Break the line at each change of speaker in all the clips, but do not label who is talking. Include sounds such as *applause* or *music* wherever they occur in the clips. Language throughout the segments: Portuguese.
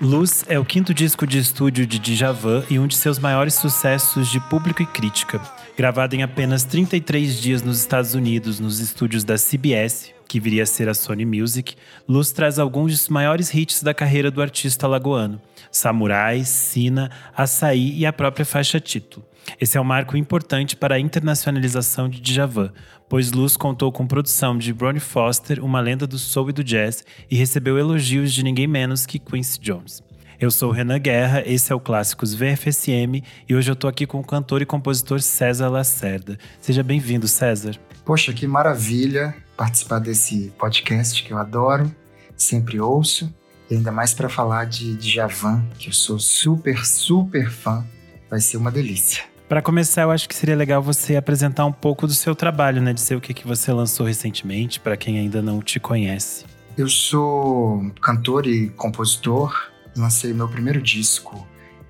Luz é o quinto disco de estúdio de Djavan e um de seus maiores sucessos de público e crítica. Gravado em apenas 33 dias nos Estados Unidos, nos estúdios da CBS, que viria a ser a Sony Music, Luz traz alguns dos maiores hits da carreira do artista lagoano: Samurai, Sina, Açaí e a própria faixa título. Esse é um marco importante para a internacionalização de Djavan, pois Luz contou com produção de Ronnie Foster, uma lenda do soul e do jazz, e recebeu elogios de ninguém menos que Quincy Jones. Eu sou Renan Guerra, esse é o Clássicos VFSM e hoje eu tô aqui com o cantor e compositor César Lacerda. Seja bem-vindo, César.
Poxa, que maravilha participar desse podcast que eu adoro, sempre ouço, e ainda mais para falar de Djavan, que eu sou super, super fã. Vai ser uma delícia.
Para começar, eu acho que seria legal você apresentar um pouco do seu trabalho, né? Dizer o que, que você lançou recentemente, para quem ainda não te conhece.
Eu sou cantor e compositor. Lancei meu primeiro disco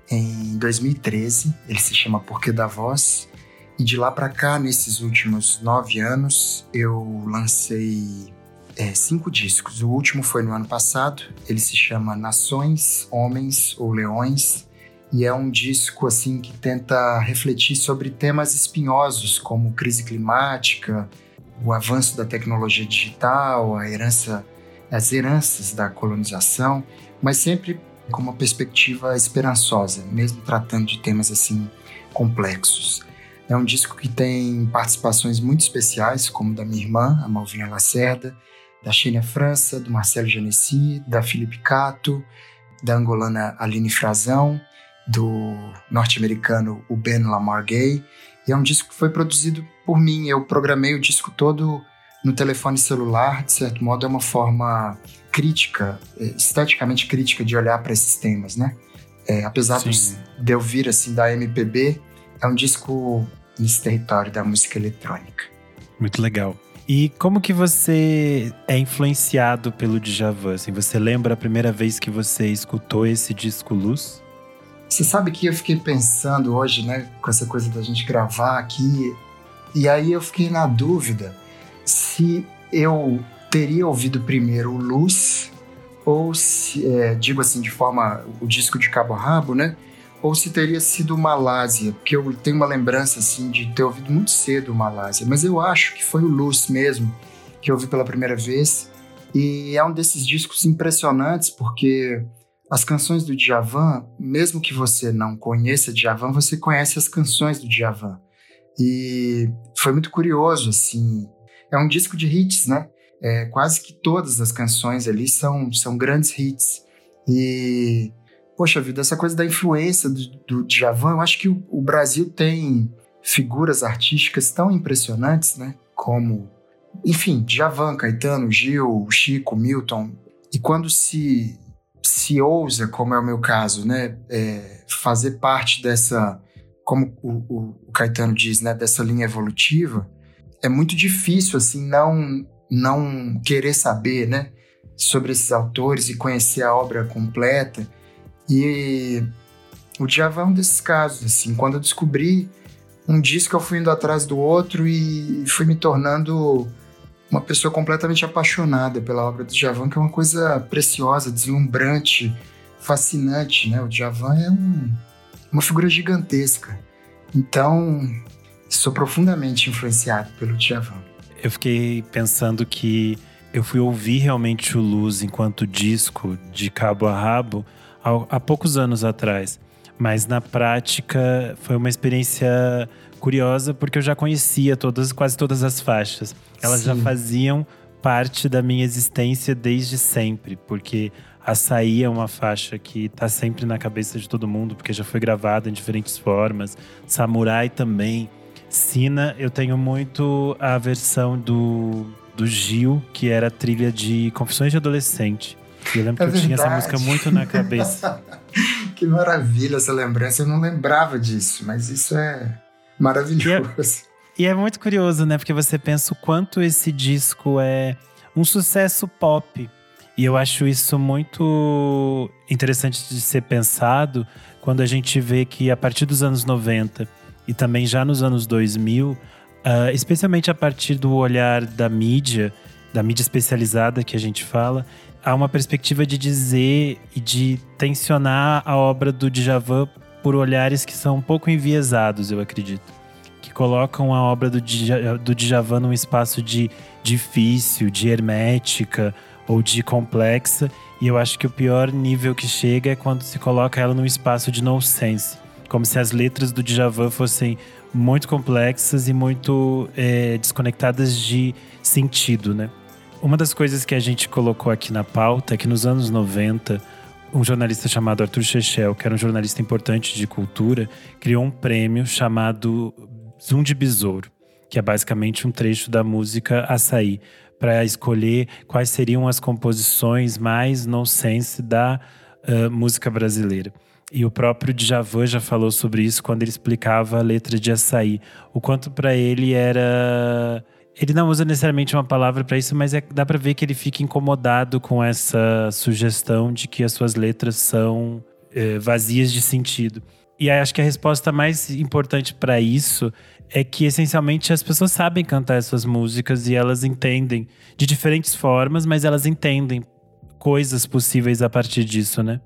em 2013. Ele se chama Porquê da Voz. E de lá para cá, nesses últimos nove anos, eu lancei é, cinco discos. O último foi no ano passado. Ele se chama Nações, Homens ou Leões e é um disco assim que tenta refletir sobre temas espinhosos como crise climática, o avanço da tecnologia digital, a herança, as heranças da colonização, mas sempre com uma perspectiva esperançosa, mesmo tratando de temas assim complexos. É um disco que tem participações muito especiais, como da minha irmã, a Malvinha Lacerda, da Xênia França, do Marcelo Genesi, da Felipe Cato, da angolana Aline Frazão, do norte-americano o Ben Lamar Gay. E é um disco que foi produzido por mim. Eu programei o disco todo no telefone celular, de certo modo é uma forma crítica, é, esteticamente crítica de olhar para esses temas, né? É, apesar dos, de eu vir assim da MPB, é um disco nesse território da música eletrônica.
Muito legal. E como que você é influenciado pelo Djavan? Assim, você lembra a primeira vez que você escutou esse disco Luz?
Você sabe que eu fiquei pensando hoje, né, com essa coisa da gente gravar aqui, e aí eu fiquei na dúvida se eu teria ouvido primeiro o Luz, ou se, é, digo assim, de forma, o disco de cabo a rabo, né? Ou se teria sido Malásia, porque eu tenho uma lembrança, assim, de ter ouvido muito cedo o Malásia, mas eu acho que foi o Luz mesmo que eu ouvi pela primeira vez, e é um desses discos impressionantes, porque as canções do Djavan, mesmo que você não conheça Djavan, você conhece as canções do Djavan. E foi muito curioso, assim. É um disco de hits, né? É, quase que todas as canções ali são, são grandes hits. E, poxa vida, essa coisa da influência do, do Djavan, eu acho que o, o Brasil tem figuras artísticas tão impressionantes, né? Como, enfim, Djavan, Caetano, Gil, Chico, Milton. E quando se se ousa, como é o meu caso, né, é, fazer parte dessa, como o, o, Caetano diz, né, dessa linha evolutiva, é muito difícil assim não não querer saber, né, sobre esses autores e conhecer a obra completa. E o Djavan é um desses casos, assim, quando eu descobri um disco eu fui indo atrás do outro e fui me tornando uma pessoa completamente apaixonada pela obra do Djavan, que é uma coisa preciosa, deslumbrante, fascinante, né? O Djavan é um, uma figura gigantesca. Então, sou profundamente influenciado pelo Djavan.
Eu fiquei pensando que eu fui ouvir realmente o Luz enquanto disco de cabo a rabo há, há poucos anos atrás. Mas na prática foi uma experiência curiosa porque eu já conhecia todas, quase todas as faixas. Elas Sim. já faziam parte da minha existência desde sempre, porque Açaí é uma faixa que tá sempre na cabeça de todo mundo, porque já foi gravada em diferentes formas. Samurai também. Sina, eu tenho muito a versão do, do Gil, que era a trilha de Confissões de Adolescente. E eu lembro é que eu tinha essa música muito na cabeça. *laughs*
que maravilha essa lembrança. Eu não lembrava disso, mas isso é maravilhoso.
E é, e é muito curioso, né? Porque você pensa o quanto esse disco é um sucesso pop. E eu acho isso muito interessante de ser pensado quando a gente vê que a partir dos anos 90 e também já nos anos 2000, uh, ah, especialmente a partir do olhar da mídia, da mídia especializada que a gente fala, há uma perspectiva de dizer e de tensionar a obra do Djavan por olhares que são um pouco enviesados, eu acredito. Que colocam a obra do, do Djavan num espaço de difícil, de hermética ou de complexa. E eu acho que o pior nível que chega é quando se coloca ela num espaço de nonsense. Como se as letras do Djavan fossem muito complexas e muito é, desconectadas de sentido, né? Uma das coisas que a gente colocou aqui na pauta é que nos anos 90, um jornalista chamado Arthur Chechel, que era um jornalista importante de cultura, criou um prêmio chamado Zoom de Besouro, que é basicamente um trecho da música Açaí, para escolher quais seriam as composições mais nonsense da uh, música brasileira. E o próprio Djavan já falou sobre isso quando ele explicava a letra de Açaí. O quanto para ele era ele não usa necessariamente uma palavra para isso, mas é, dá para ver que ele fica incomodado com essa sugestão de que as suas letras são é, vazias de sentido. E acho que a resposta mais importante para isso é que essencialmente as pessoas sabem cantar essas músicas e elas entendem de diferentes formas, mas elas entendem coisas possíveis a partir disso, né?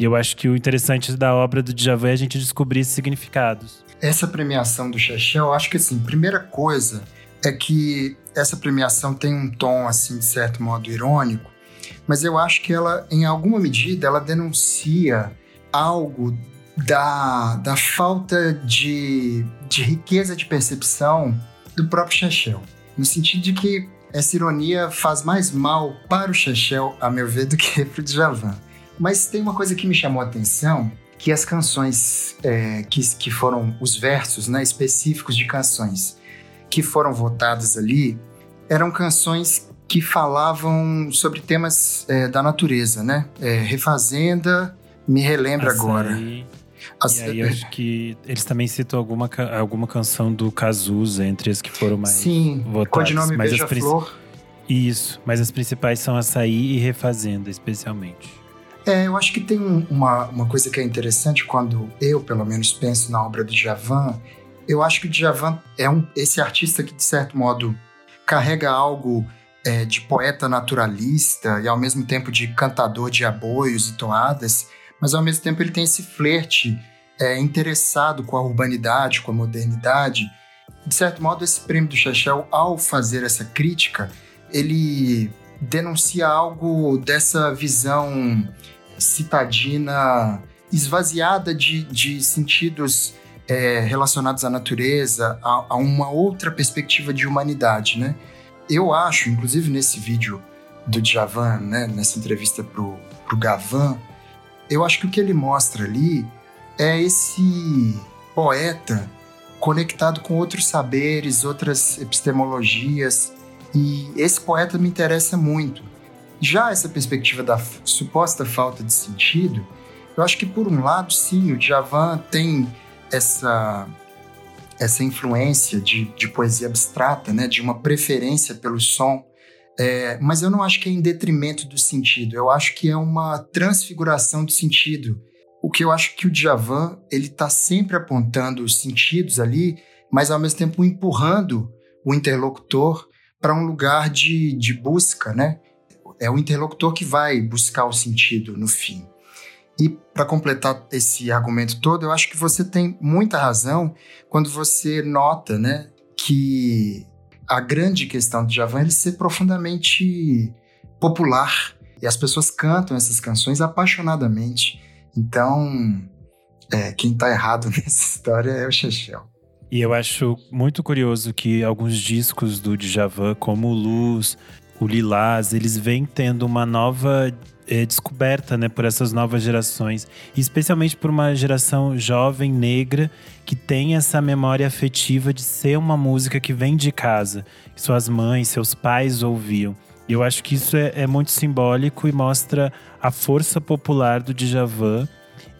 E eu acho que o interessante da obra do Djavan é a gente descobrir esses significados.
Essa premiação do Xexé, eu acho que assim, primeira coisa é que essa premiação tem um tom, assim, de certo modo irônico, mas eu acho que ela, em alguma medida, ela denuncia algo da, da falta de, de riqueza de percepção do próprio Chechel. No sentido de que essa ironia faz mais mal para o Chechel, a meu ver, do que *laughs* para o Djavan. Mas tem uma coisa que me chamou a atenção, que as canções é, que, que foram os versos né, específicos de canções que foram votadas ali eram canções que falavam sobre temas é, da natureza, né? É, refazenda, me relembra Açaí. agora.
As... E aí eu acho que eles também citam alguma, alguma canção do Cazuza entre as que foram mais
Sim,
votadas.
codinome mas Beija-Flor.
Isso, mas as principais são Açaí e Refazenda, especialmente.
É, eu acho que tem uma, uma coisa que é interessante quando eu, pelo menos, penso na obra do Javan, eu acho que o Djavan é um, esse artista que, de certo modo, carrega algo é, de poeta naturalista e, ao mesmo tempo, de cantador de aboios e toadas, mas, ao mesmo tempo, ele tem esse flerte é, interessado com a urbanidade, com a modernidade. De certo modo, esse prêmio do Chechel, ao fazer essa crítica, ele denuncia algo dessa visão citadina esvaziada de, de sentidos é, relacionados à natureza, a, a, uma outra perspectiva de humanidade, né? Eu acho, inclusive nesse vídeo do Djavan, né, nessa entrevista pro, pro Gavan, eu acho que o que ele mostra ali é esse poeta conectado com outros saberes, outras epistemologias, e esse poeta me interessa muito. Já essa perspectiva da suposta falta de sentido, eu acho que por um lado, sim, o Djavan tem essa essa influência de, de poesia abstrata, né, de uma preferência pelo som, é, mas eu não acho que é em detrimento do sentido. Eu acho que é uma transfiguração do sentido. O que eu acho que o Djavan ele está sempre apontando os sentidos ali, mas ao mesmo tempo empurrando o interlocutor para um lugar de, de busca, né? É o interlocutor que vai buscar o sentido no fim. E para completar esse argumento todo, eu acho que você tem muita razão quando você nota, né, que a grande questão do Javan é ser profundamente popular e as pessoas cantam essas canções apaixonadamente. Então, é, quem está errado *laughs* nessa história é o Chechel.
E eu acho muito curioso que alguns discos do Djavan, como Luz, o Lilás, eles vêm tendo uma nova é, descoberta né, por essas novas gerações, especialmente por uma geração jovem negra que tem essa memória afetiva de ser uma música que vem de casa, que suas mães, seus pais ouviam. E eu acho que isso é, é muito simbólico e mostra a força popular do Djavan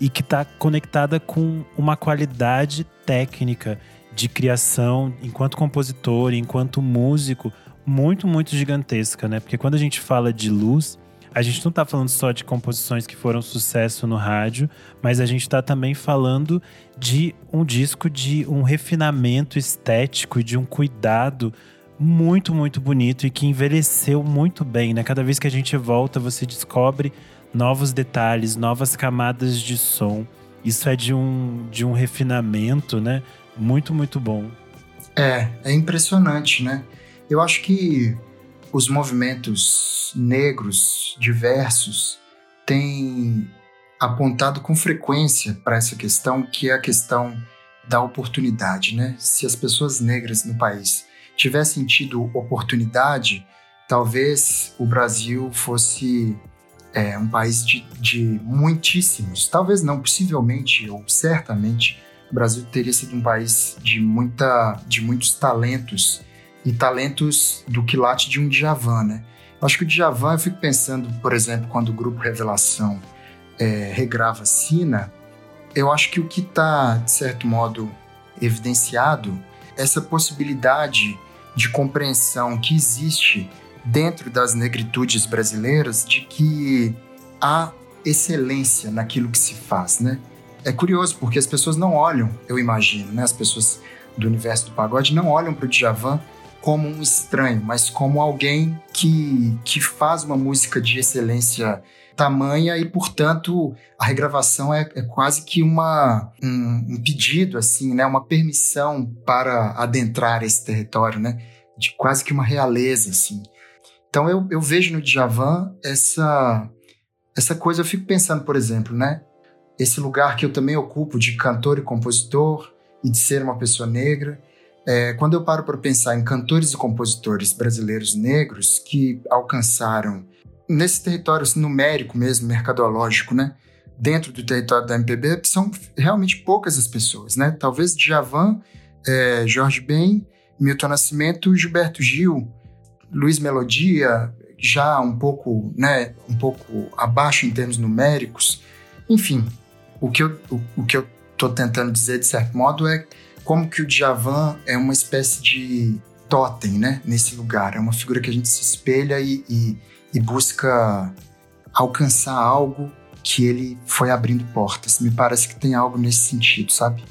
e que está conectada com uma qualidade técnica de criação enquanto compositor, enquanto músico, muito, muito gigantesca, né? Porque quando a gente fala de luz, a gente não está falando só de composições que foram sucesso no rádio, mas a gente está também falando de um disco de um refinamento estético e de um cuidado muito, muito bonito e que envelheceu muito bem, né? Cada vez que a gente volta, você descobre novos detalhes, novas camadas de som. Isso é de um, de um refinamento, né? Muito, muito bom.
É, é impressionante, né? Eu acho que os movimentos negros diversos têm apontado com frequência para essa questão, que é a questão da oportunidade, né? Se as pessoas negras no país tivessem tido oportunidade, talvez o Brasil fosse é, um país de, de muitíssimos, talvez não, possivelmente ou certamente, o Brasil teria sido um país de, muita, de muitos talentos e talentos do quilate de um Djavan, né? Acho que o Djavan, eu fico pensando, por exemplo, quando o grupo Revelação é, regrava Sina, eu acho que o que está, de certo modo, evidenciado é essa possibilidade de compreensão que existe dentro das negritudes brasileiras de que há excelência naquilo que se faz, né? É curioso porque as pessoas não olham, eu imagino, né? As pessoas do universo do pagode não olham para o Djavan como um estranho, mas como alguém que, que faz uma música de excelência tamanha e, portanto, a regravação é, é quase que uma, um, um, pedido, assim, né? Uma permissão para adentrar esse território, né? De quase que uma realeza, assim. Então, eu, eu vejo no Djavan essa, essa coisa, eu fico pensando, por exemplo, né? Esse lugar que eu também ocupo de cantor e compositor e de ser uma pessoa negra. É, quando eu paro para pensar em cantores e compositores brasileiros negros que alcançaram nesse território assim, numérico mesmo, mercadológico, né? Dentro do território da MPB, são realmente poucas as pessoas, né? Talvez Djavan, é, Jorge Ben, Milton Nascimento, Gilberto Gil, Luiz Melodia, já um pouco, né, um pouco abaixo em termos numéricos. Enfim, o que eu, o, o que eu tô tentando dizer, de certo modo, é como que o Djavan é uma espécie de totem, né, nesse lugar. É uma figura que a gente se espelha e, e e busca alcançar algo que ele foi abrindo portas. Me parece que tem algo nesse sentido, sabe?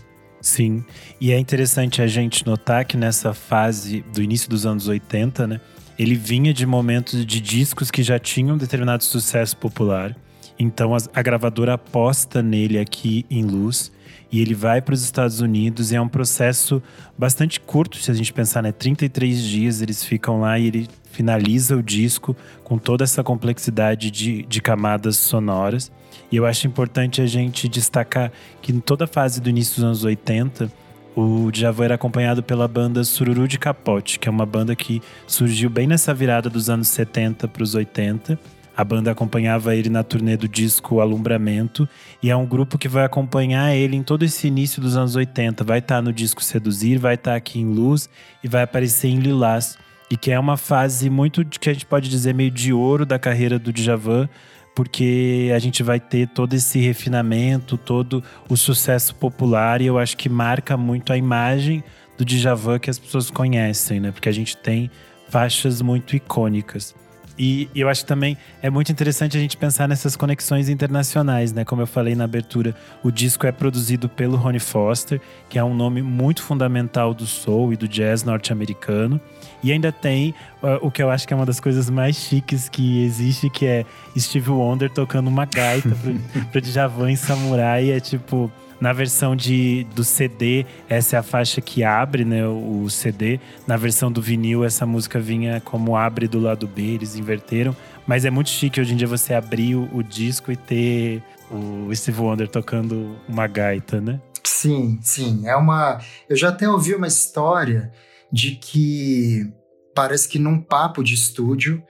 Sim, e é interessante a gente notar que nessa fase do início dos anos 80, né, ele vinha de momentos de discos que já tinham determinado sucesso popular. Então a, a gravadora aposta nele aqui em luz e ele vai para os Estados Unidos e é um processo bastante curto, se a gente pensar, né? 33 dias eles ficam lá e ele finaliza o disco com toda essa complexidade de, de camadas sonoras. E eu acho importante a gente destacar que em toda a fase do início dos anos 80, o Djavan era acompanhado pela banda Sururu de Capote, que é uma banda que surgiu bem nessa virada dos anos 70 para os 80 a banda acompanhava ele na turnê do disco Alumbramento e é um grupo que vai acompanhar ele em todo esse início dos anos 80. Vai estar tá no disco Seduzir, vai estar tá aqui em Luz e vai aparecer em Lilás. E que é uma fase muito que a gente pode dizer meio de ouro da carreira do Djavan, porque a gente vai ter todo esse refinamento, todo o sucesso popular e eu acho que marca muito a imagem do Djavan que as pessoas conhecem, né? Porque a gente tem faixas muito icônicas. E, eu acho que também é muito interessante a gente pensar nessas conexões internacionais, né? Como eu falei na abertura, o disco é produzido pelo Ronnie Foster, que é um nome muito fundamental do soul e do jazz norte-americano. E ainda tem uh, o que eu acho que é uma das coisas mais chiques que existe, que é Steve Wonder tocando uma gaita pro, *laughs* pro Djavan em Samurai. É tipo na versão de, do CD, essa é a faixa que abre né, o CD. Na versão do vinil, essa música vinha como abre do lado B, eles inverteram. Mas é muito chique hoje em dia você abrir o, o disco e ter o Steve Wonder tocando uma gaita, né?
Sim, sim. É uma. Eu já até ouvi uma história de que parece que num papo de estúdio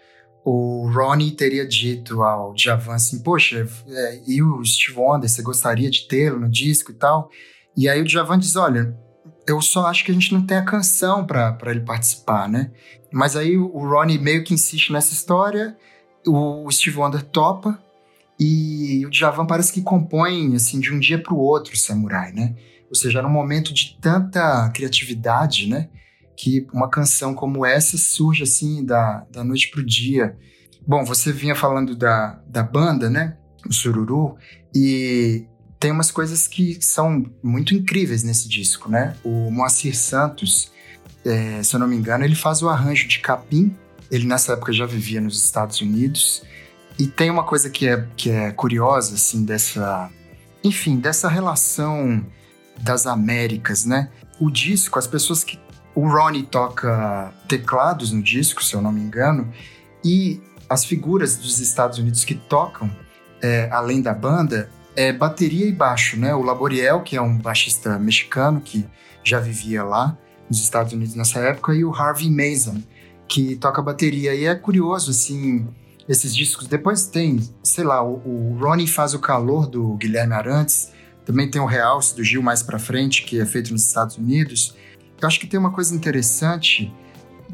o Ronnie teria dito ao Djavan assim, poxa, é, e o Steve Wonder, você gostaria de tê-lo no disco e tal? E aí o Djavan diz, olha, eu só acho que a gente não tem a canção para ele participar, né? Mas aí o Ronnie meio que insiste nessa história, o Steve Wonder topa, e o Djavan parece que compõe, assim, de um dia para o outro Samurai, né? Ou seja, era um momento de tanta criatividade, né? Que uma canção como essa surge assim da, da noite pro dia. Bom, você vinha falando da, da banda, né? O Sururu, e tem umas coisas que são muito incríveis nesse disco, né? O Moacir Santos é, se eu não me engano, ele faz o arranjo de capim. Ele nessa época já vivia nos Estados Unidos. E tem uma coisa que é, que é curiosa, assim, dessa. Enfim, dessa relação das Américas, né? O disco, as pessoas que. O Ronnie toca teclados no disco, se eu não me engano, e as figuras dos Estados Unidos que tocam, é, além da banda, é bateria e baixo, né? O Laboriel, que é um baixista mexicano que já vivia lá nos Estados Unidos nessa época, e o Harvey Mason, que toca bateria. E é curioso, assim, esses discos. Depois tem, sei lá, o, o Ronnie faz o calor do Guilherme Arantes, também tem o Realce do Gil mais pra frente, que é feito nos Estados Unidos. Eu acho que tem uma coisa interessante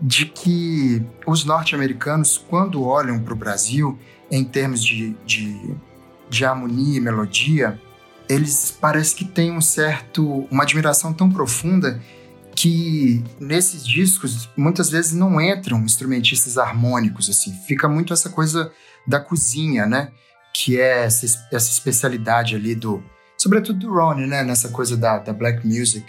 de que os norte-americanos, quando olham para o Brasil, em termos de, de, de harmonia e melodia, eles parece que têm um certo, uma admiração tão profunda que nesses discos muitas vezes não entram instrumentistas harmônicos assim. Fica muito essa coisa da cozinha né? Que é essa, essa especialidade ali do sobretudo do Ronnie né? Nessa coisa da, da black music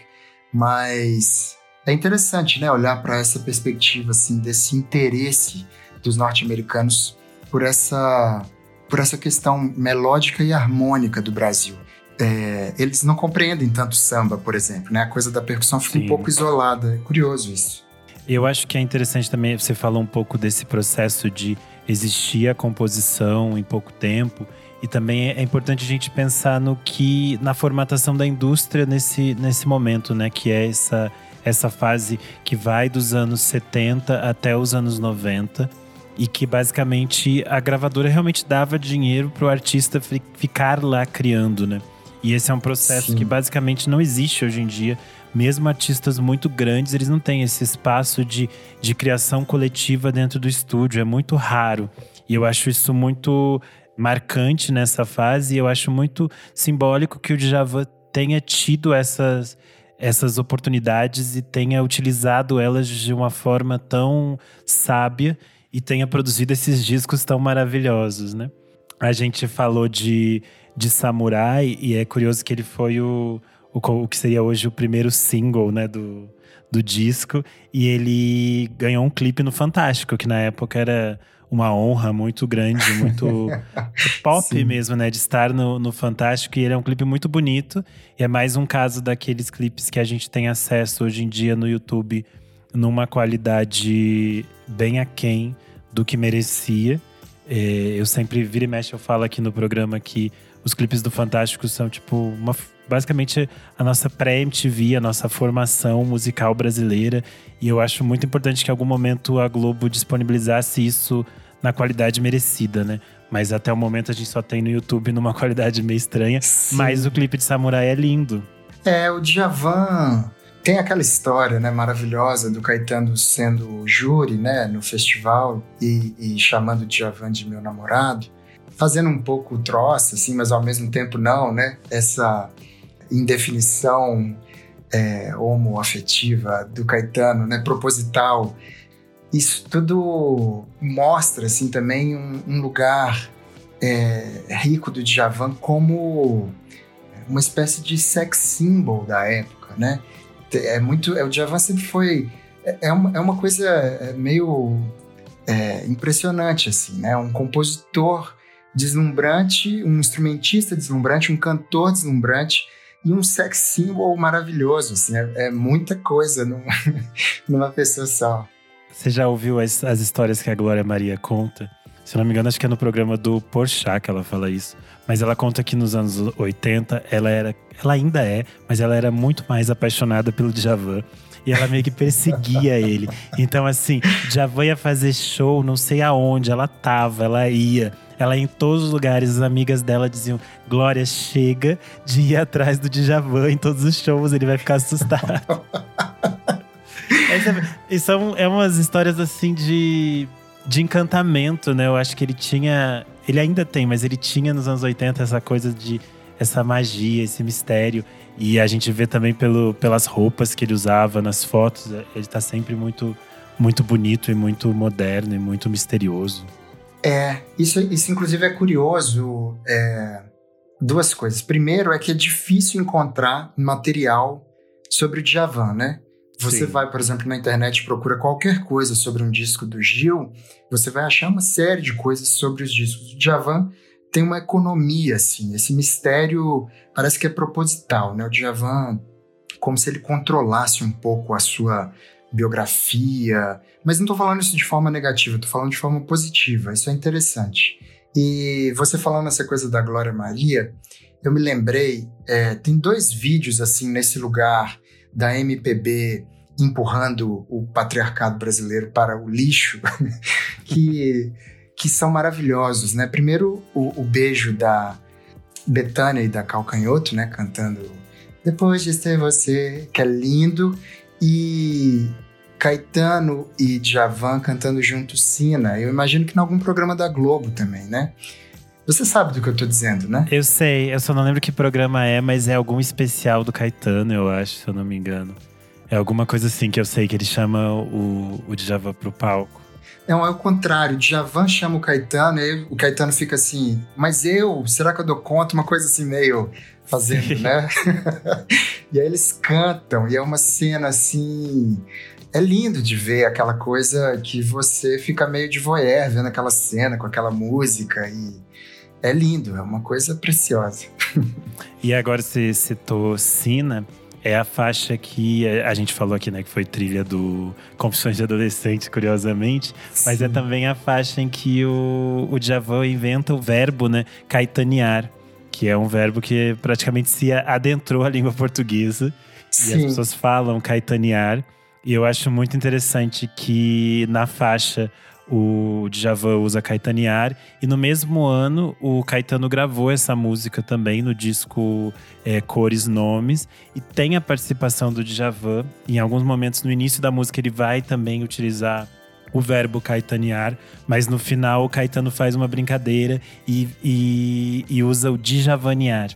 mas é interessante né olhar para essa perspectiva assim desse interesse dos norte-americanos por essa por essa questão melódica e harmônica do Brasil é, eles não compreendem tanto samba, por exemplo, né? A coisa da percussão fica Sim. um pouco isolada. É curioso isso.
Eu acho que é interessante também, você falou um pouco desse processo de existir a composição em pouco tempo. E também é importante a gente pensar no que na formatação da indústria nesse, nesse momento, né? Que é essa, essa fase que vai dos anos 70 até os anos 90 e que basicamente a gravadora realmente dava dinheiro para o artista ficar lá criando, né? E esse é um processo Sim. que basicamente não existe hoje em dia. Mesmo artistas muito grandes, eles não têm esse espaço de, de criação coletiva dentro do estúdio. É muito raro. E eu acho isso muito marcante nessa fase. E eu acho muito simbólico que o Djavan tenha tido essas, essas oportunidades e tenha utilizado elas de uma forma tão sábia e tenha produzido esses discos tão maravilhosos, né? A gente falou de de samurai, e é curioso que ele foi o, o, o que seria hoje o primeiro single né, do, do disco, e ele ganhou um clipe no Fantástico, que na época era uma honra muito grande, muito *laughs* pop Sim. mesmo, né? De estar no, no Fantástico. E ele é um clipe muito bonito. E é mais um caso daqueles clipes que a gente tem acesso hoje em dia no YouTube numa qualidade bem aquém do que merecia. É, eu sempre vira e mexe, eu falo aqui no programa que os clipes do Fantástico são, tipo, uma, basicamente a nossa pré-MTV, a nossa formação musical brasileira. E eu acho muito importante que em algum momento a Globo disponibilizasse isso na qualidade merecida, né? Mas até o momento a gente só tem no YouTube numa *laughs* qualidade meio estranha. Sim. Mas o clipe de Samurai é lindo.
É, o Djavan tem aquela história, né, maravilhosa do Caetano sendo júri, né, no festival e, e chamando o Djavan de meu namorado fazendo um pouco troça, assim, mas ao mesmo tempo não, né? Essa indefinição é, homoafetiva do Caetano, né? Proposital. Isso tudo mostra, assim, também um, um lugar é, rico do Djavan como uma espécie de sex symbol da época, né? É muito, é, o Djavan sempre foi é, é uma, é uma coisa é, meio é, impressionante assim, né? Um compositor deslumbrante, um instrumentista deslumbrante, um cantor deslumbrante e um sex symbol maravilhoso. Assim, é, é muita coisa numa, *laughs* numa pessoa só.
Você já ouviu as, as histórias que a Glória Maria conta? Se não me engano, acho que é no programa do Porchat que ela fala isso. Mas ela conta que nos anos 80, ela era, ela ainda é, mas ela era muito mais apaixonada pelo Djavan. E ela meio que perseguia *laughs* ele. Então, assim, Djavan ia fazer show, não sei aonde, ela tava, ela ia. Ela ia em todos os lugares, as amigas dela diziam: Glória, chega de ir atrás do Djavan em todos os shows, ele vai ficar assustado. *laughs* e são é umas histórias assim de, de encantamento, né? Eu acho que ele tinha. Ele ainda tem, mas ele tinha nos anos 80 essa coisa de. essa magia, esse mistério. E a gente vê também pelo, pelas roupas que ele usava nas fotos. Ele tá sempre muito, muito bonito e muito moderno e muito misterioso.
É, isso, isso inclusive é curioso. É, duas coisas. Primeiro é que é difícil encontrar material sobre o Djavan, né? Você Sim. vai, por exemplo, na internet e procura qualquer coisa sobre um disco do Gil, você vai achar uma série de coisas sobre os discos. O Djavan tem uma economia, assim, esse mistério parece que é proposital, né? O Djavan, como se ele controlasse um pouco a sua biografia, mas não estou falando isso de forma negativa, estou falando de forma positiva, isso é interessante. E você falando essa coisa da Glória Maria, eu me lembrei, é, tem dois vídeos assim nesse lugar da MPB empurrando o patriarcado brasileiro para o lixo, *laughs* que, que são maravilhosos, né? Primeiro, o, o beijo da Betânia e da Calcanhoto, né? Cantando Depois de Ser Você, que é lindo, e Caetano e Djavan cantando junto Sina. Eu imagino que em algum programa da Globo também, né? Você sabe do que eu tô dizendo, né?
Eu sei, eu só não lembro que programa é, mas é algum especial do Caetano, eu acho, se eu não me engano. É alguma coisa assim que eu sei que ele chama o, o Djavan pro palco.
Não, é o contrário. O Djavan chama o Caetano e aí o Caetano fica assim, mas eu, será que eu dou conta? Uma coisa assim meio fazendo, *laughs* né? *laughs* e aí eles cantam e é uma cena assim é lindo de ver aquela coisa que você fica meio de voyeur vendo aquela cena com aquela música e é lindo, é uma coisa preciosa. *laughs*
e agora você citou Sina, é a faixa que a gente falou aqui, né, que foi trilha do Confissões de Adolescente, curiosamente, Sim. mas é também a faixa em que o, o Djavan inventa o verbo, né, caetanear, que é um verbo que praticamente se adentrou à língua portuguesa. Sim. E as pessoas falam caetanear. E eu acho muito interessante que na faixa o Djavan usa Caetanear. E no mesmo ano, o Caetano gravou essa música também no disco é, Cores Nomes. E tem a participação do Djavan. Em alguns momentos, no início da música, ele vai também utilizar o verbo caetanear, mas no final o Caetano faz uma brincadeira e, e, e usa o Djavanear.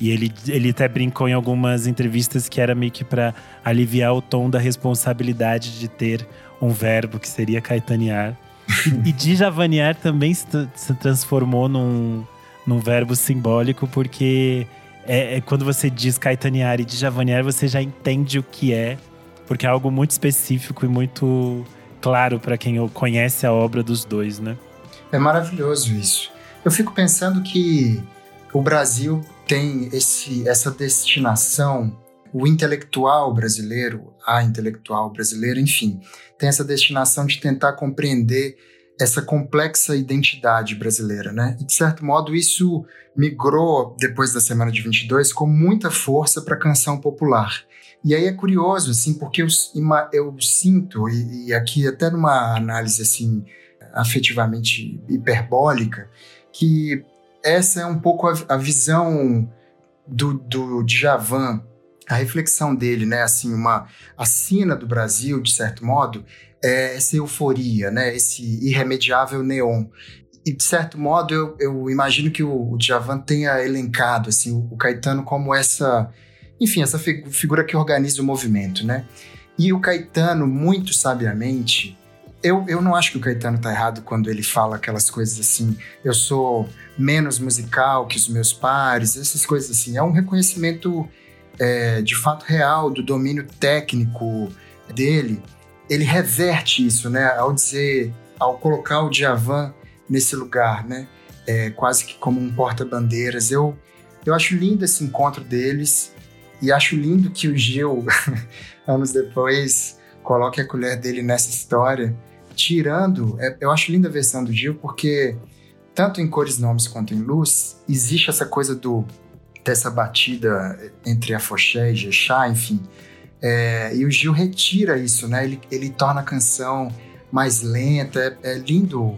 E ele, ele até brincou em algumas entrevistas que era meio que para aliviar o tom da responsabilidade de ter um verbo que seria caetanear. *laughs* e Djavanear também se, se, transformou num, num verbo simbólico, porque é, é, quando você diz caetanear e Djavanear, você já entende o que é, porque é algo muito específico e muito claro para quem conhece a obra dos dois, né?
É maravilhoso isso. Eu fico pensando que o Brasil tem esse, essa destinação o intelectual brasileiro, a intelectual brasileira, enfim, tem essa destinação de tentar compreender essa complexa identidade brasileira, né? E de certo modo isso migrou depois da semana de 22 com muita força para a canção popular. E aí é curioso, assim, porque eu, eu sinto e, e aqui até numa análise assim afetivamente hiperbólica que essa é um pouco a, a visão do, do Djavan a reflexão dele, né, assim, uma a sina do Brasil, de certo modo, é essa euforia, né, esse irremediável neon. E, de certo modo, eu, eu imagino que o, o Djavan tenha elencado, assim, o, o Caetano como essa, enfim, essa figura que organiza o movimento, né. E o Caetano, muito sabiamente, eu, eu não acho que o Caetano tá errado quando ele fala aquelas coisas assim, eu sou menos musical que os meus pares, essas coisas assim. É um reconhecimento é, de fato real, do domínio técnico dele, ele reverte isso, né? Ao dizer, ao colocar o Djavan nesse lugar, né? É, quase que como um porta-bandeiras. Eu, eu acho lindo esse encontro deles e acho lindo que o Gil, *laughs* anos depois, coloque a colher dele nessa história, tirando. É, eu acho linda a versão do Gil porque tanto em cores, nomes quanto em luz existe essa coisa do dessa batida entre afoxé e jexá, enfim. É, e o Gil retira isso, né? Ele, ele torna a canção mais lenta. É, é lindo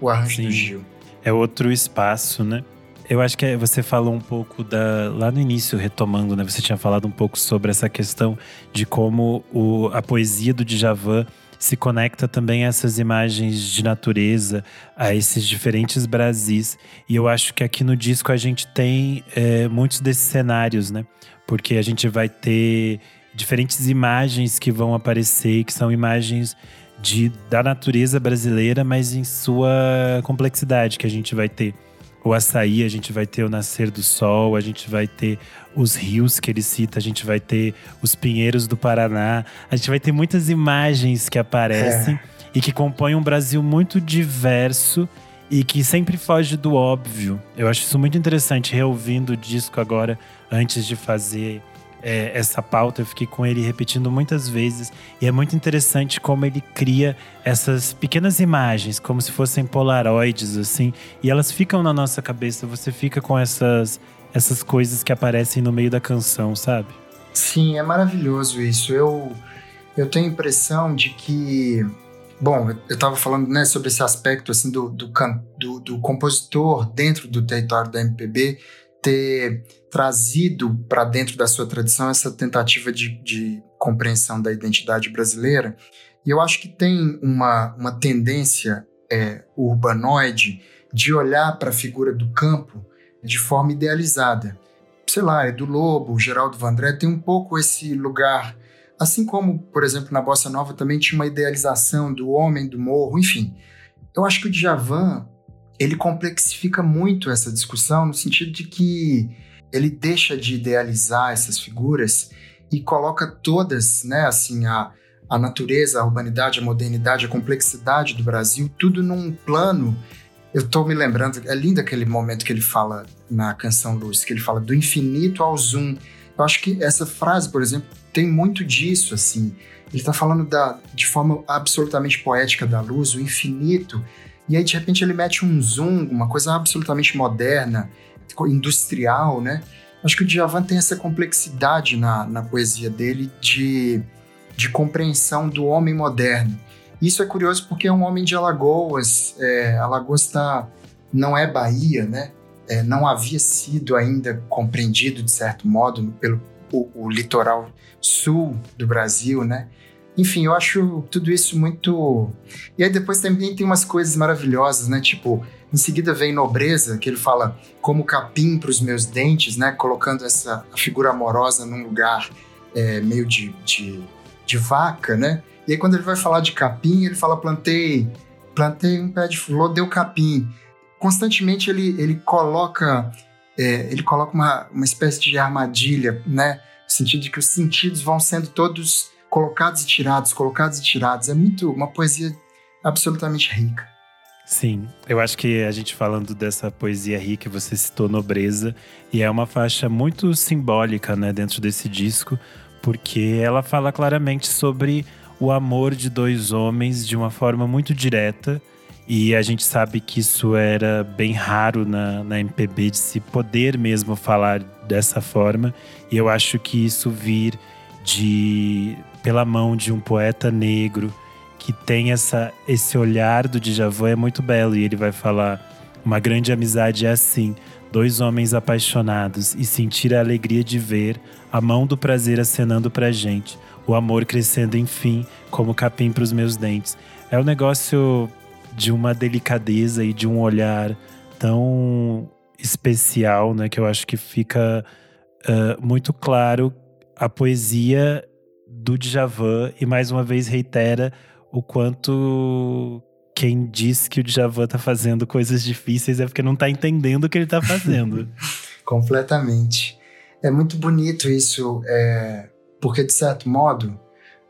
o arranjo Sim. do Gil.
É outro espaço, né? Eu acho que você falou um pouco da. Lá no início, retomando, né? Você tinha falado um pouco sobre essa questão de como o, a poesia do Djavan se conecta também a essas imagens de natureza, a esses diferentes Brasis. E eu acho que aqui no disco a gente tem é, muitos desses cenários, né? Porque a gente vai ter diferentes imagens que vão aparecer, que são imagens de, da natureza brasileira, mas em sua complexidade que a gente vai ter. O açaí, a gente vai ter o nascer do sol, a gente vai ter os rios que ele cita, a gente vai ter os pinheiros do Paraná, a gente vai ter muitas imagens que aparecem é. e que compõem um Brasil muito diverso e que sempre foge do óbvio. Eu acho isso muito interessante, reouvindo o disco agora, antes de fazer é, essa pauta, eu fiquei com ele repetindo muitas vezes. E é muito interessante como ele cria essas pequenas imagens, como se fossem polaroides, assim. E elas ficam na nossa cabeça, você fica com essas, essas coisas que aparecem no meio da canção, sabe?
Sim, é maravilhoso isso. Eu, eu tenho a impressão de que. Bom, eu estava falando né, sobre esse aspecto assim do, do, do, do compositor dentro do território da MPB ter trazido para dentro da sua tradição essa tentativa de, de, compreensão da identidade brasileira. E eu acho que tem uma, uma tendência é, urbanoide de olhar para a figura do campo de forma idealizada. Sei lá, Edu Lobo, Geraldo Vandré tem um pouco esse lugar, assim como, por exemplo, na Bossa Nova também tinha uma idealização do homem do morro, enfim. Eu acho que o Djavan, ele complexifica muito essa discussão no sentido de que ele deixa de idealizar essas figuras e coloca todas, né, assim, a, a natureza, a urbanidade, a modernidade, a complexidade do Brasil, tudo num plano. Eu estou me lembrando, é lindo aquele momento que ele fala na canção Luz, que ele fala do infinito ao zoom. Eu acho que essa frase, por exemplo, tem muito disso, assim. Ele está falando da, de forma absolutamente poética da luz, o infinito, e aí de repente ele mete um zoom, uma coisa absolutamente moderna, industrial, né? Acho que o Djavan tem essa complexidade na, na poesia dele de, de compreensão do homem moderno. Isso é curioso porque é um homem de Alagoas. É, Alagoas tá, não é Bahia, né? É, não havia sido ainda compreendido, de certo modo, pelo o, o litoral sul do Brasil, né? Enfim, eu acho tudo isso muito. E aí depois também tem umas coisas maravilhosas, né? Tipo, em seguida vem Nobreza, que ele fala como capim para os meus dentes, né? Colocando essa figura amorosa num lugar é, meio de, de, de, vaca, né? E aí quando ele vai falar de capim, ele fala plantei, plantei um pé de flor, deu capim. Constantemente ele, ele coloca é, ele coloca uma, uma espécie de armadilha, né? No sentido de que os sentidos vão sendo todos colocados e tirados, colocados e tirados. É muito uma poesia absolutamente rica.
Sim, eu acho que a gente falando dessa poesia rica, você citou Nobreza, e é uma faixa muito simbólica, né, dentro desse disco, porque ela fala claramente sobre o amor de dois homens de uma forma muito direta, e a gente sabe que isso era bem raro na, na MPB, de se poder mesmo falar dessa forma, e eu acho que isso vir de pela mão de um poeta negro que tem essa, esse olhar do Djavan é muito belo. E ele vai falar: uma grande amizade é assim, dois homens apaixonados e sentir a alegria de ver a mão do prazer acenando pra gente, o amor crescendo enfim, como capim pros meus dentes. É um negócio de uma delicadeza e de um olhar tão especial, né? Que eu acho que fica uh, muito claro a poesia do Djavan e mais uma vez reitera o quanto quem diz que o Djavan tá fazendo coisas difíceis é porque não tá entendendo o que ele tá fazendo. *laughs*
Completamente. É muito bonito isso, é, porque de certo modo,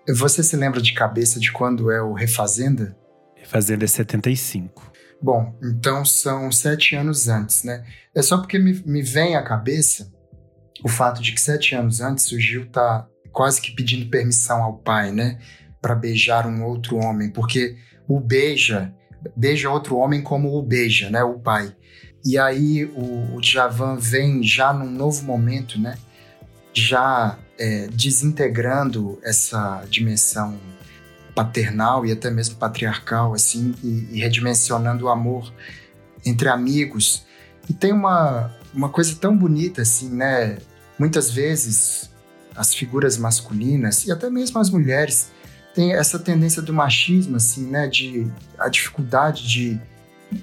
você se lembra de cabeça de quando é o Refazenda?
Refazenda é 75.
Bom, então são sete anos antes, né? É só porque me, me vem à cabeça o fato de que sete anos antes o Gil tá quase que pedindo permissão ao pai, né? para beijar um outro homem, porque o beija, beija outro homem como o beija, né, o pai. E aí o, o vem já num novo momento, né, já é, desintegrando essa dimensão paternal e até mesmo patriarcal, assim, e, e redimensionando o amor entre amigos. E tem uma, uma coisa tão bonita, assim, né? Muitas vezes as figuras masculinas e até mesmo as mulheres tem essa tendência do machismo, assim, né? De a dificuldade de,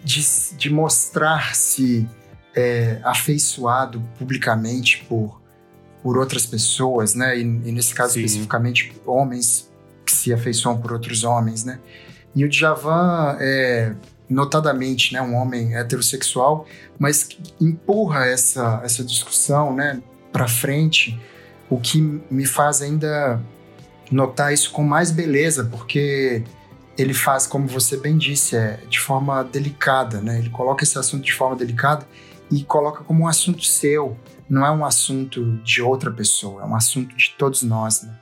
de, de mostrar-se é, afeiçoado publicamente por, por outras pessoas, né? E, e nesse caso Sim. especificamente homens que se afeiçoam por outros homens, né? E o Djavan é, notadamente, né, um homem heterossexual, mas empurra essa, essa discussão, né, para frente, o que me faz ainda notar isso com mais beleza, porque ele faz, como você bem disse, é, de forma delicada, né? Ele coloca esse assunto de forma delicada e coloca como um assunto seu, não é um assunto de outra pessoa, é um assunto de todos nós, né?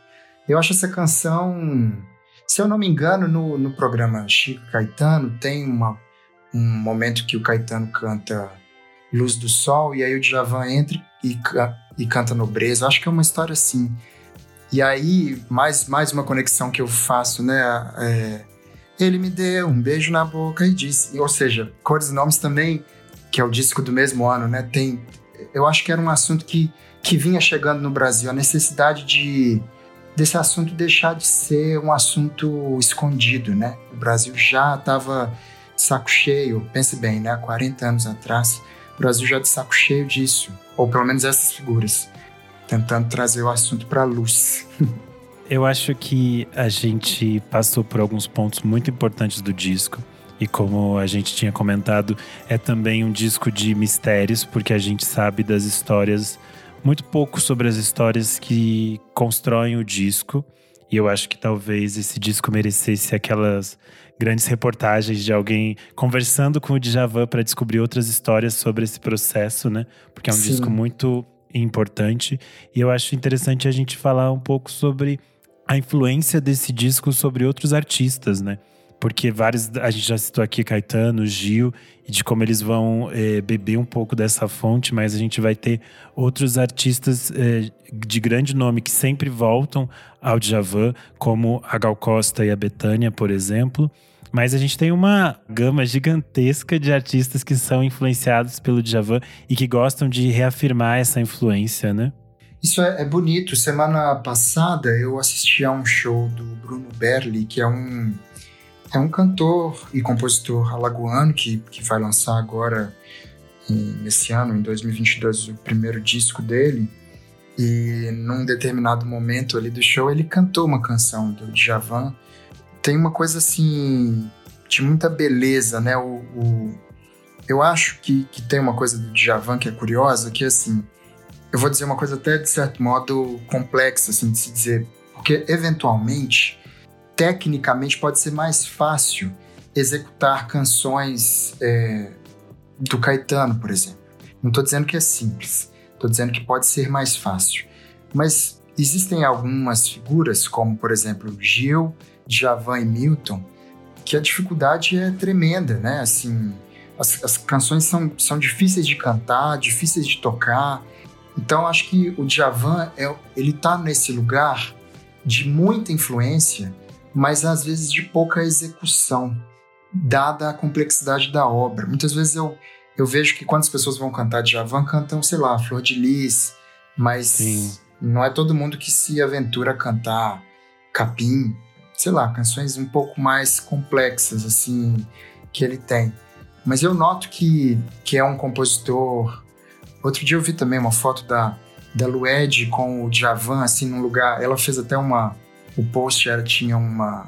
Eu acho essa canção, se eu não me engano, no, no programa Chico Caetano tem uma, um momento que o Caetano canta Luz do Sol e aí o Djavan entra e, e canta Nobreza. Acho que é uma história assim. E aí, mais, mais uma conexão que eu faço, né? É, ele me deu um beijo na boca e disse. Ou seja, Cores e Nomes também, que é o disco do mesmo ano, né? Tem. Eu acho que era um assunto que, que vinha chegando no Brasil, a necessidade de desse assunto deixar de ser um assunto escondido, né? O Brasil já estava saco cheio, pense bem, né? Há 40 anos atrás, o Brasil já de saco cheio disso, ou pelo menos essas figuras tentando trazer o assunto para a luz. *laughs*
Eu acho que a gente passou por alguns pontos muito importantes do disco. E como a gente tinha comentado, é também um disco de mistérios, porque a gente sabe das histórias, muito pouco sobre as histórias que constroem o disco. E eu acho que talvez esse disco merecesse aquelas grandes reportagens de alguém conversando com o Djavan para descobrir outras histórias sobre esse processo, né? Porque é um Sim. disco muito importante. E eu acho interessante a gente falar um pouco sobre a influência desse disco sobre outros artistas, né? Porque vários, a gente já citou aqui Caetano, Gil, e de como eles vão é, beber um pouco dessa fonte, mas a gente vai ter outros artistas é, de grande nome que sempre voltam ao Djavan, como a Gal Costa e a Betânia, por exemplo. Mas a gente tem uma gama gigantesca de artistas que são influenciados pelo Djavan e que gostam de reafirmar essa influência, né?
Isso é, é, bonito. Semana passada eu assisti a um show do Bruno Berli, que é um, é um cantor e compositor alagoano que, que vai lançar agora, nesse ano, em 2022, o primeiro disco dele. E num determinado momento ali do show, ele cantou uma canção do Djavan tem uma coisa assim de muita beleza, né? O, o, eu acho que, que tem uma coisa do Djavan que é curiosa, que assim, eu vou dizer uma coisa até de certo modo complexa, assim, de se dizer, porque eventualmente, tecnicamente, pode ser mais fácil executar canções é, do Caetano, por exemplo. Não estou dizendo que é simples, estou dizendo que pode ser mais fácil. Mas existem algumas figuras, como por exemplo Gil, Djavan e Milton, que a dificuldade é tremenda, né? Assim, as, as canções são, são difíceis de cantar, difíceis de tocar. Então, acho que o Djavan, é, ele tá nesse lugar de muita influência, mas às vezes de pouca execução, dada a complexidade da obra. Muitas vezes eu, eu vejo que quando as pessoas vão cantar Djavan, cantam, sei lá, Flor de Lis, mas Sim. não é todo mundo que se aventura a cantar Capim, sei lá, canções um pouco mais complexas, assim, que ele tem. Mas eu noto que, que é um compositor. Outro dia eu vi também uma foto da, da Lued com o Djavan, assim, num lugar. Ela fez até uma. O post era, tinha uma.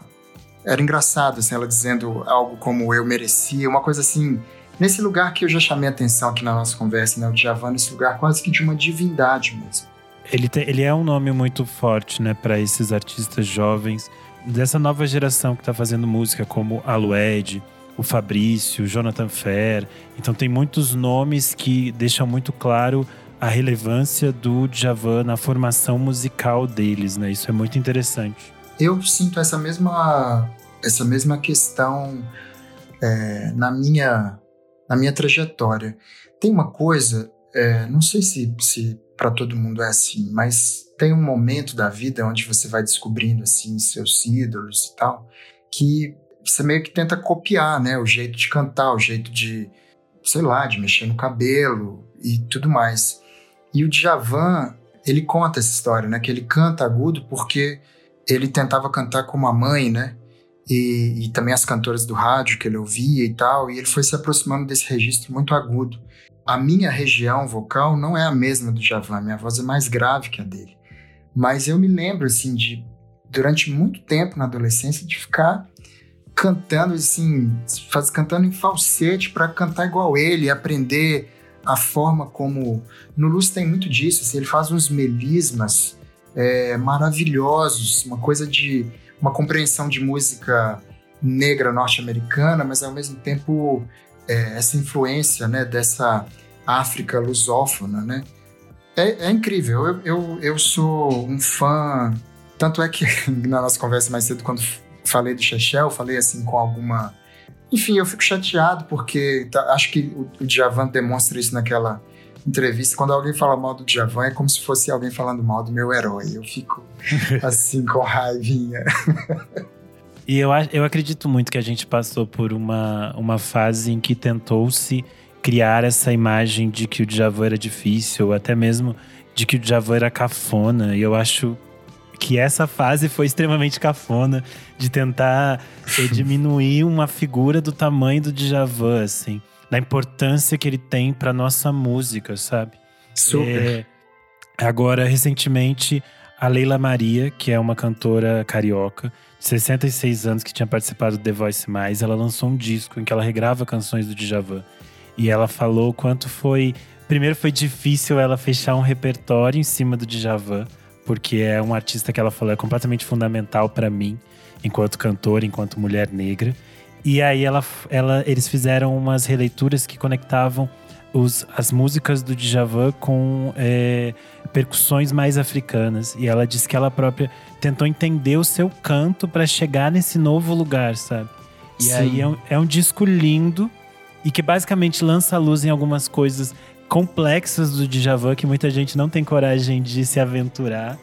Era engraçado, assim, ela dizendo algo como eu merecia, uma coisa assim. Nesse lugar que eu já chamei atenção aqui na nossa conversa, né? O Djavan, nesse lugar quase que de uma divindade mesmo.
Ele, tem, ele é um nome muito forte, né, para esses artistas jovens dessa nova geração que está fazendo música, como a Lued, o Fabrício, o Jonathan Fer. Então tem muitos nomes que deixam muito claro a relevância do Djavan na formação musical deles, né? Isso é muito interessante.
Eu sinto essa mesma essa mesma questão é, na minha na minha trajetória. Tem uma coisa, é, não sei se, se para todo mundo é assim, mas tem um momento da vida onde você vai descobrindo assim seus ídolos e tal, que você meio que tenta copiar, né, o jeito de cantar, o jeito de, sei lá, de mexer no cabelo e tudo mais. E o Djavan, ele conta essa história, né, que ele canta agudo porque ele tentava cantar como a mãe, né? E, e, também as cantoras do rádio que ele ouvia e tal, e ele foi se aproximando desse registro muito agudo. A minha região vocal não é a mesma do Djavan, minha voz é mais grave que a dele. Mas eu me lembro, assim, de durante muito tempo na adolescência de ficar cantando assim, faz, cantando em falsete para cantar igual ele, aprender a forma como. No Luz tem muito disso, assim, ele faz uns melismas é, maravilhosos, uma coisa de. uma compreensão de música negra norte-americana, mas ao mesmo tempo é, essa influência né, dessa África lusófona, né? É, é incrível, eu, eu, eu sou um fã. Tanto é que *laughs* na nossa conversa mais cedo, quando falei do Chechel, falei assim com alguma. Enfim, eu fico chateado porque tá, acho que o, o Djavan demonstra isso naquela entrevista. Quando alguém fala mal do Djavan, é como se fosse alguém falando mal do meu herói. Eu fico *laughs* assim com raivinha.
E eu, eu acredito muito que a gente passou por uma, uma fase em que tentou-se criar essa imagem de que o Djavan era difícil, ou até mesmo de que o Djavan era cafona. E eu acho que essa fase foi extremamente cafona de tentar eh, *laughs* diminuir uma figura do tamanho do Djavan, assim, da importância que ele tem para nossa música, sabe?
Super.
É, agora, recentemente, a Leila Maria, que é uma cantora carioca, 66 anos que tinha participado do The Voice Mais, ela lançou um disco em que ela regrava canções do Djavan. E ela falou quanto foi. Primeiro foi difícil ela fechar um repertório em cima do Djavan, porque é um artista que ela falou é completamente fundamental para mim, enquanto cantora, enquanto mulher negra. E aí ela, ela, eles fizeram umas releituras que conectavam os, as músicas do Djavan com é, percussões mais africanas. E ela disse que ela própria tentou entender o seu canto para chegar nesse novo lugar, sabe? E Sim. aí é um, é um disco lindo e que basicamente lança a luz em algumas coisas complexas do Djavan que muita gente não tem coragem de se aventurar.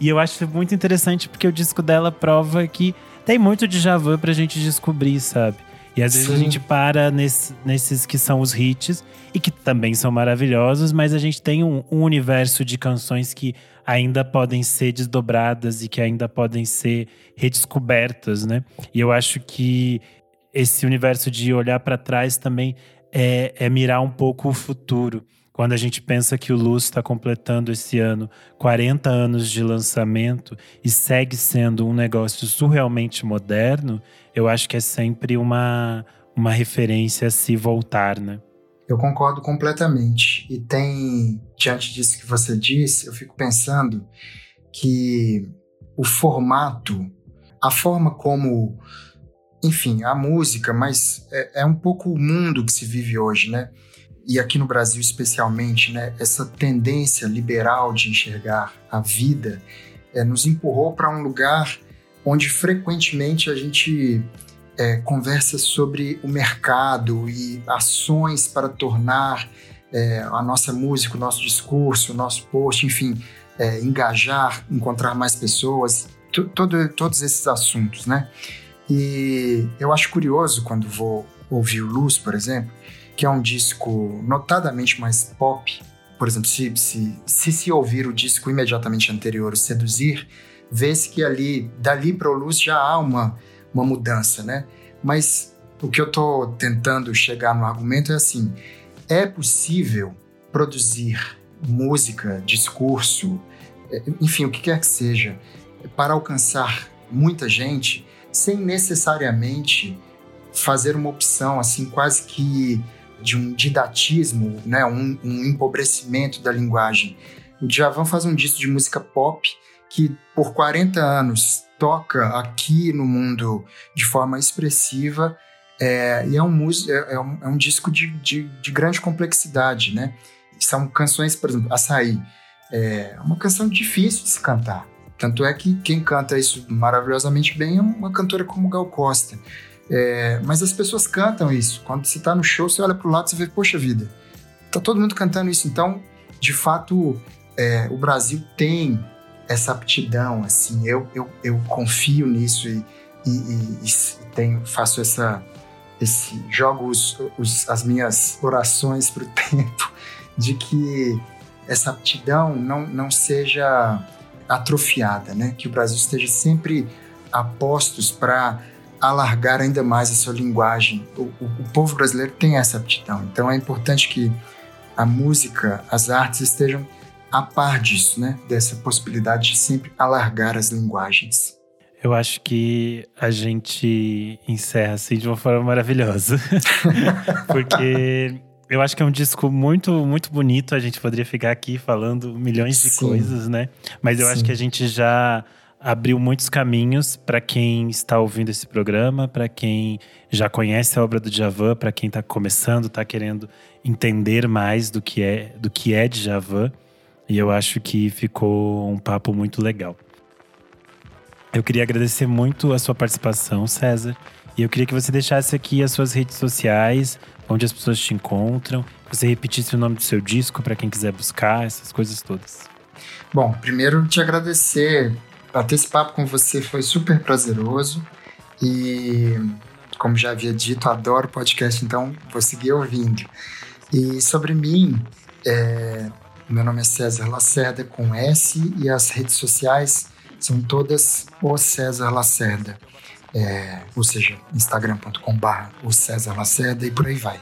E eu acho muito interessante porque o disco dela prova que tem muito Djavan pra gente descobrir, sabe? E às Sim. vezes a gente para nesse, nesses que são os hits e que também são maravilhosos, mas a gente tem um, um, universo de canções que ainda podem ser desdobradas e que ainda podem ser redescobertas, né? E eu acho que esse universo de olhar para trás também é, é mirar um pouco o futuro. Quando a gente pensa que o Luz está completando esse ano 40 anos de lançamento e segue sendo um negócio surrealmente moderno, eu acho que é sempre uma, uma referência a se voltar, né?
Eu concordo completamente. E tem, diante disso que você disse, eu fico pensando que o formato, a forma como, enfim, a música, mas é, é um pouco o mundo que se vive hoje, né? E aqui no Brasil especialmente, né? Essa tendência liberal de enxergar a vida é, nos empurrou para um lugar onde frequentemente a gente é, conversa sobre o mercado e ações para tornar é, a nossa música, o nosso discurso, o nosso post, enfim, é, engajar, encontrar mais pessoas, todo, todos esses assuntos, né? E eu acho curioso quando vou ouvir o Luz, por exemplo, que é um disco notadamente mais pop. Por exemplo, se se, se, se ouvir o disco imediatamente anterior, o Seduzir, vê-se que ali, dali para o Luz, já há uma, uma mudança, né? Mas o que eu estou tentando chegar no argumento é assim: é possível produzir música, discurso, é, enfim, o que quer que seja, para alcançar muita gente sem necessariamente fazer uma opção assim quase que de um didatismo, né, um, um empobrecimento da linguagem. O Djavan faz um disco de música pop que por 40 anos toca aqui no mundo de forma expressiva é, e é um, é, é, um, é um disco de, de, de, grande complexidade, né? São canções, por exemplo, Açaí, é uma canção difícil de se cantar. Tanto é que quem canta isso maravilhosamente bem é uma cantora como Gal Costa. É, mas as pessoas cantam isso. Quando você está no show, você olha para o lado e vê, poxa vida, tá todo mundo cantando isso. Então, de fato, é, o Brasil tem essa aptidão, assim, eu, eu, eu confio nisso e, e, e, e tenho, faço essa, esse, jogo os, os, as minhas orações para o *laughs* tempo de que essa aptidão não, não seja atrofiada, né? Que o Brasil esteja sempre a postos para alargar ainda mais a sua linguagem. O, o, o, povo brasileiro tem essa aptidão, então é importante que a música, as artes estejam a par disso, né? Dessa possibilidade de sempre alargar as linguagens.
Eu acho que a gente encerra assim de uma forma maravilhosa. *laughs* Porque eu acho que é um disco muito, muito bonito. A gente poderia ficar aqui falando milhões de Sim. coisas, né? Mas eu Sim. acho que a gente já abriu muitos caminhos para quem está ouvindo esse programa, para quem já conhece a obra do Djavan, para quem está começando, está querendo entender mais do que é do que é Djavan. E eu acho que ficou um papo muito legal. Eu queria agradecer muito a sua participação, César. E eu queria que você deixasse aqui as suas redes sociais, onde as pessoas te encontram, você repetisse o nome do seu disco para quem quiser buscar, essas coisas todas.
Bom, primeiro te agradecer. Bater esse papo com você foi super prazeroso. E, como já havia dito, adoro podcast, então vou seguir ouvindo. E sobre mim, é, meu nome é César Lacerda com S e as redes sociais são todas o César Lacerda. É, ou seja, instagram.com.br o César Lacerda e por aí vai.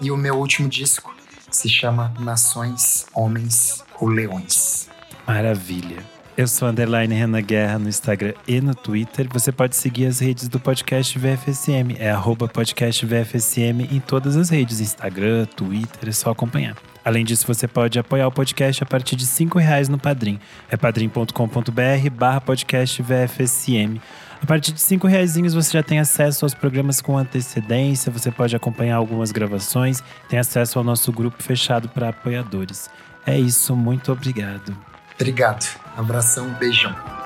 E o meu último disco se chama Nações, Homens ou Leões.
Maravilha. Eu sou Underline Renan Guerra no Instagram e no Twitter. Você pode seguir as redes do podcast VFSM. É arroba podcast VFSM em todas as redes: Instagram, Twitter, é só acompanhar. Além disso, você pode apoiar o podcast a partir de R$ reais no Padrim. É padrim.com.br barra podcast VFSM. A partir de cinco reais você já tem acesso aos programas com antecedência, você pode acompanhar algumas gravações, tem acesso ao nosso grupo fechado para apoiadores. É isso, muito obrigado.
Obrigado. Abração, beijão.